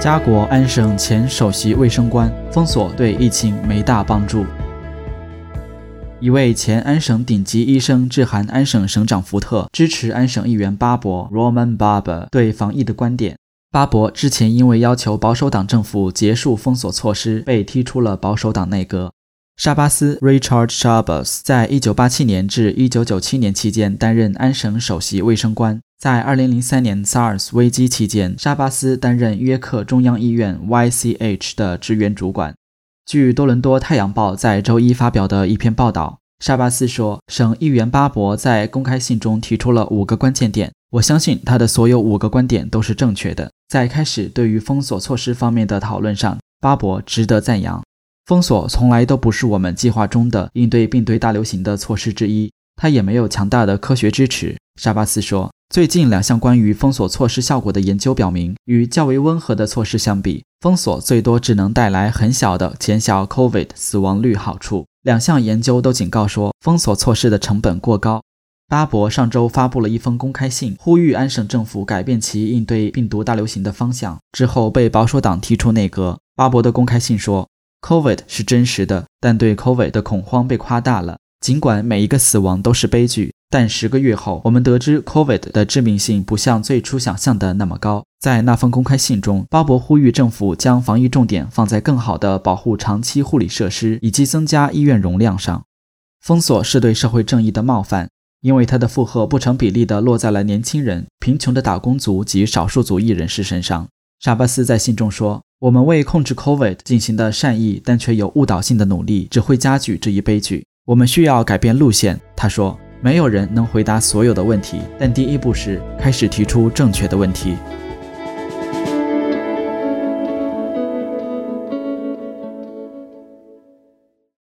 加国安省前首席卫生官封锁对疫情没大帮助。一位前安省顶级医生致函安省省长福特，支持安省议员巴伯 （Roman Barber） 对防疫的观点。巴伯之前因为要求保守党政府结束封锁措施，被踢出了保守党内阁。沙巴斯 （Richard Shabas） 在1987年至1997年期间担任安省首席卫生官。在2003年 SARS 危机期间，沙巴斯担任约克中央医院 （YCH） 的职员主管。据多伦多太阳报在周一发表的一篇报道，沙巴斯说，省议员巴伯在公开信中提出了五个关键点。我相信他的所有五个观点都是正确的。在开始对于封锁措施方面的讨论上，巴伯值得赞扬。封锁从来都不是我们计划中的应对病毒大流行的措施之一，它也没有强大的科学支持。沙巴斯说。最近两项关于封锁措施效果的研究表明，与较为温和的措施相比，封锁最多只能带来很小的减小 COVID 死亡率好处。两项研究都警告说，封锁措施的成本过高。巴伯上周发布了一封公开信，呼吁安省政府改变其应对病毒大流行的方向，之后被保守党踢出内阁。巴伯的公开信说：“COVID 是真实的，但对 COVID 的恐慌被夸大了。尽管每一个死亡都是悲剧。”但十个月后，我们得知 COVID 的致命性不像最初想象的那么高。在那封公开信中，巴伯呼吁政府将防疫重点放在更好的保护长期护理设施以及增加医院容量上。封锁是对社会正义的冒犯，因为它的负荷不成比例地落在了年轻人、贫穷的打工族及少数族裔人士身上。沙巴斯在信中说：“我们为控制 COVID 进行的善意但却有误导性的努力，只会加剧这一悲剧。我们需要改变路线。”他说。没有人能回答所有的问题，但第一步是开始提出正确的问题。